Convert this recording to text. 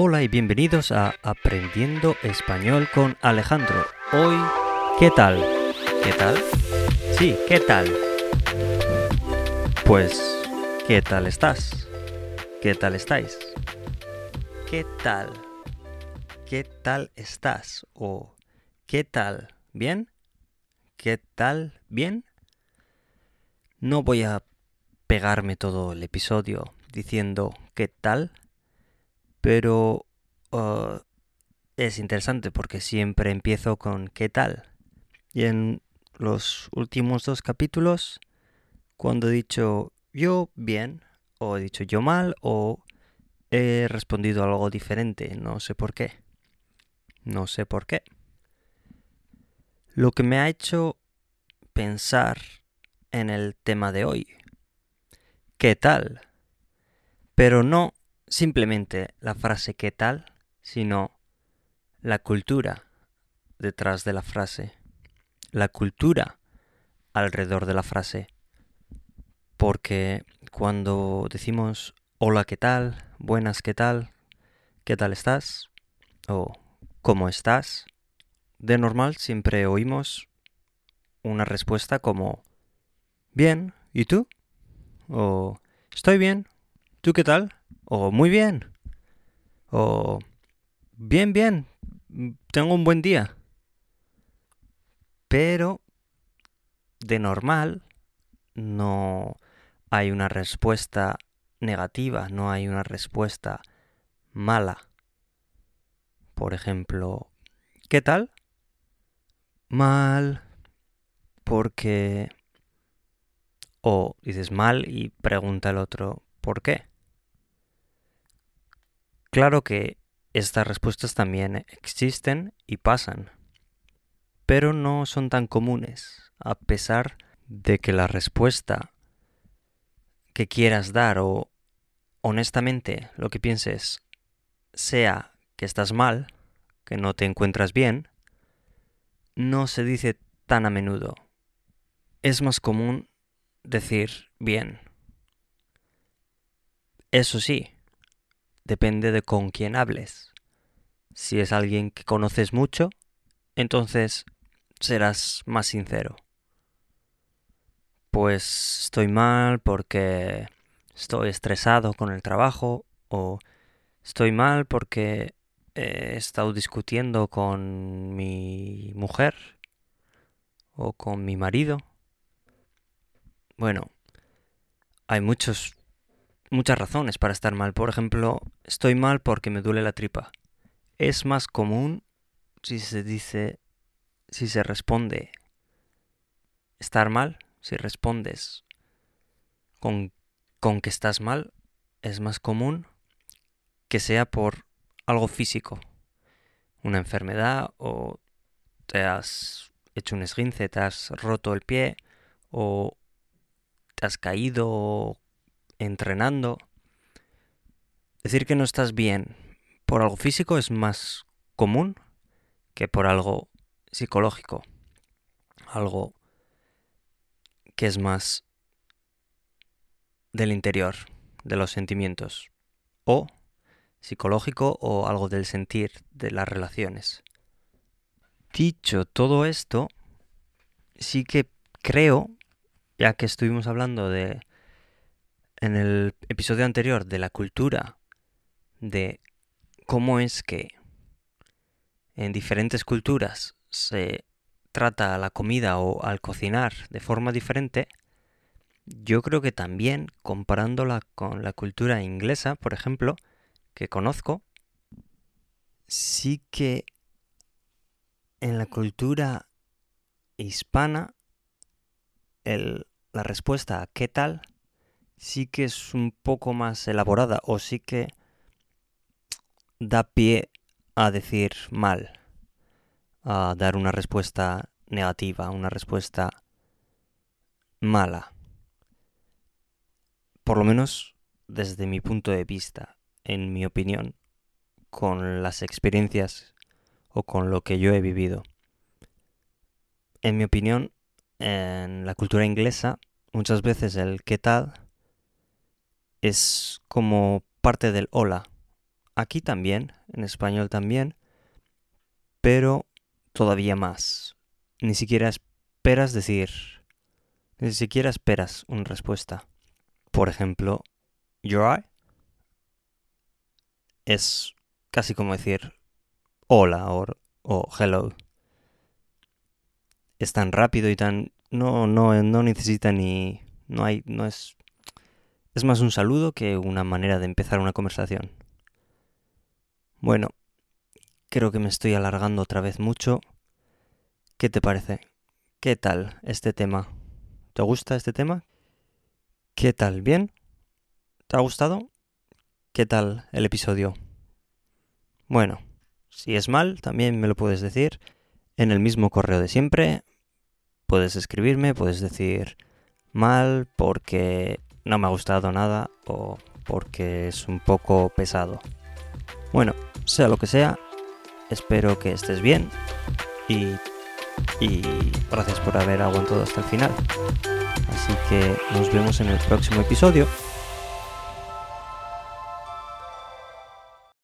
Hola y bienvenidos a Aprendiendo Español con Alejandro. Hoy, ¿qué tal? ¿Qué tal? Sí, ¿qué tal? Pues, ¿qué tal estás? ¿Qué tal estáis? ¿Qué tal? ¿Qué tal estás? O ¿qué tal? ¿Bien? ¿Qué tal? ¿Bien? No voy a pegarme todo el episodio diciendo ¿qué tal? Pero uh, es interesante porque siempre empiezo con ¿qué tal? Y en los últimos dos capítulos, cuando he dicho yo bien, o he dicho yo mal, o he respondido algo diferente, no sé por qué. No sé por qué. Lo que me ha hecho pensar en el tema de hoy. ¿Qué tal? Pero no simplemente la frase ¿qué tal? sino la cultura detrás de la frase. La cultura alrededor de la frase. Porque cuando decimos hola, ¿qué tal? Buenas, ¿qué tal? ¿Qué tal estás? O ¿cómo estás? De normal siempre oímos una respuesta como bien, ¿y tú? O estoy bien, ¿tú qué tal? O muy bien. O bien, bien. Tengo un buen día. Pero de normal no hay una respuesta negativa, no hay una respuesta mala. Por ejemplo, ¿qué tal? Mal. Porque... O dices mal y pregunta el otro, ¿por qué? Claro que estas respuestas también existen y pasan, pero no son tan comunes, a pesar de que la respuesta que quieras dar o honestamente lo que pienses sea que estás mal, que no te encuentras bien, no se dice tan a menudo. Es más común decir bien. Eso sí, depende de con quién hables. Si es alguien que conoces mucho, entonces serás más sincero. Pues estoy mal porque estoy estresado con el trabajo o estoy mal porque he estado discutiendo con mi mujer o con mi marido. Bueno, hay muchos muchas razones para estar mal. Por ejemplo, estoy mal porque me duele la tripa. Es más común si se dice, si se responde estar mal, si respondes con, con que estás mal, es más común que sea por algo físico, una enfermedad o te has hecho un esguince, te has roto el pie o te has caído entrenando. Decir que no estás bien por algo físico es más común que por algo psicológico. Algo que es más del interior, de los sentimientos. O psicológico o algo del sentir, de las relaciones. Dicho todo esto, sí que creo, ya que estuvimos hablando de en el episodio anterior de la cultura, de cómo es que en diferentes culturas se trata a la comida o al cocinar de forma diferente, yo creo que también comparándola con la cultura inglesa, por ejemplo, que conozco, sí que en la cultura hispana la respuesta a qué tal sí que es un poco más elaborada o sí que da pie a decir mal, a dar una respuesta negativa, una respuesta mala. Por lo menos desde mi punto de vista, en mi opinión, con las experiencias o con lo que yo he vivido. En mi opinión, en la cultura inglesa, muchas veces el qué tal es como parte del hola, aquí también, en español también, pero todavía más. Ni siquiera esperas decir, ni siquiera esperas una respuesta. Por ejemplo, your es casi como decir hola o, o hello. Es tan rápido y tan no no no necesita ni no hay no es es más un saludo que una manera de empezar una conversación. Bueno, creo que me estoy alargando otra vez mucho. ¿Qué te parece? ¿Qué tal este tema? ¿Te gusta este tema? ¿Qué tal? ¿Bien? ¿Te ha gustado? ¿Qué tal el episodio? Bueno, si es mal, también me lo puedes decir en el mismo correo de siempre. Puedes escribirme, puedes decir mal porque no me ha gustado nada o porque es un poco pesado. Bueno, sea lo que sea, espero que estés bien y, y gracias por haber aguantado hasta el final. Así que nos vemos en el próximo episodio.